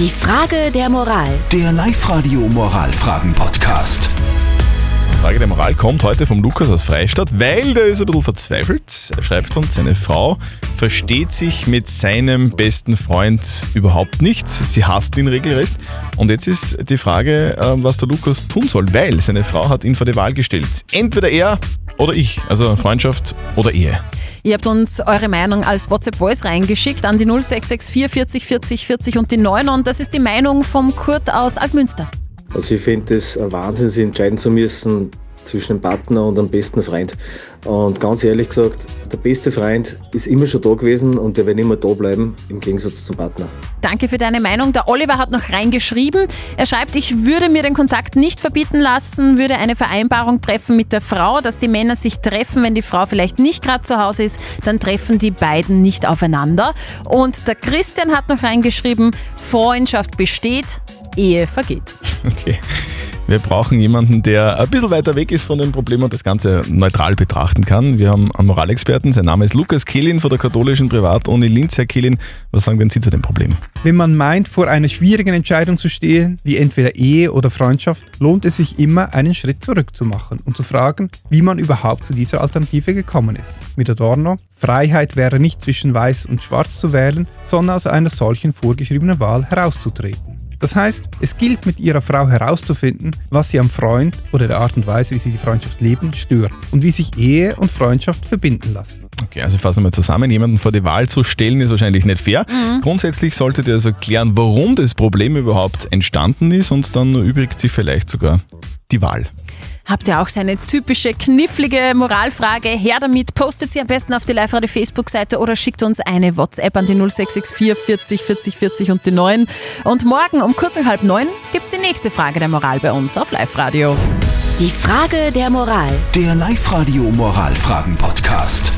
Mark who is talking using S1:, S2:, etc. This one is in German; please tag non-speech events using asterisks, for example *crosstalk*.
S1: Die Frage der Moral.
S2: Der Live-Radio Moralfragen-Podcast.
S3: Frage der Moral kommt heute vom Lukas aus Freistadt, weil der ist ein bisschen verzweifelt. Er schreibt uns, seine Frau versteht sich mit seinem besten Freund überhaupt nicht. Sie hasst ihn regelrecht. Und jetzt ist die Frage, äh, was der Lukas tun soll, weil seine Frau hat ihn vor die Wahl gestellt. Entweder er oder ich, also Freundschaft oder Ehe.
S4: Ihr habt uns eure Meinung als WhatsApp-Voice reingeschickt an die 0664 40 40 40 und die 9 und das ist die Meinung vom Kurt aus Altmünster.
S5: Also ich finde es ein Wahnsinn, sich entscheiden zu müssen zwischen einem Partner und einem besten Freund. Und ganz ehrlich gesagt, der beste Freund ist immer schon da gewesen und der wird immer da bleiben, im Gegensatz zum Partner.
S4: Danke für deine Meinung. Der Oliver hat noch reingeschrieben. Er schreibt, ich würde mir den Kontakt nicht verbieten lassen, würde eine Vereinbarung treffen mit der Frau, dass die Männer sich treffen, wenn die Frau vielleicht nicht gerade zu Hause ist, dann treffen die beiden nicht aufeinander. Und der Christian hat noch reingeschrieben, Freundschaft besteht, Ehe vergeht. *laughs*
S3: Okay. Wir brauchen jemanden, der ein bisschen weiter weg ist von dem Problem und das Ganze neutral betrachten kann. Wir haben einen Moralexperten, sein Name ist Lukas Kehlin von der katholischen Privatuni Linz. Herr Kehlin, was sagen denn Sie zu dem Problem?
S6: Wenn man meint, vor einer schwierigen Entscheidung zu stehen, wie entweder Ehe oder Freundschaft, lohnt es sich immer, einen Schritt zurück zu machen und zu fragen, wie man überhaupt zu dieser Alternative gekommen ist. Mit Adorno, Freiheit wäre nicht zwischen weiß und schwarz zu wählen, sondern aus einer solchen vorgeschriebenen Wahl herauszutreten. Das heißt, es gilt mit ihrer Frau herauszufinden, was sie am Freund oder der Art und Weise, wie sie die Freundschaft leben, stört und wie sich Ehe und Freundschaft verbinden lassen.
S3: Okay, also fassen wir zusammen. Jemanden vor die Wahl zu stellen, ist wahrscheinlich nicht fair. Grundsätzlich solltet ihr also klären, warum das Problem überhaupt entstanden ist und dann übrigt sich vielleicht sogar die Wahl.
S4: Habt ihr auch so eine typische knifflige Moralfrage? Her damit, postet sie am besten auf die Live-Radio Facebook-Seite oder schickt uns eine WhatsApp an die 0664 40 40 40 und die 9. Und morgen um kurz nach halb neun gibt es die nächste Frage der Moral bei uns auf Live-Radio.
S1: Die Frage der Moral.
S2: Der Live-Radio Moralfragen-Podcast.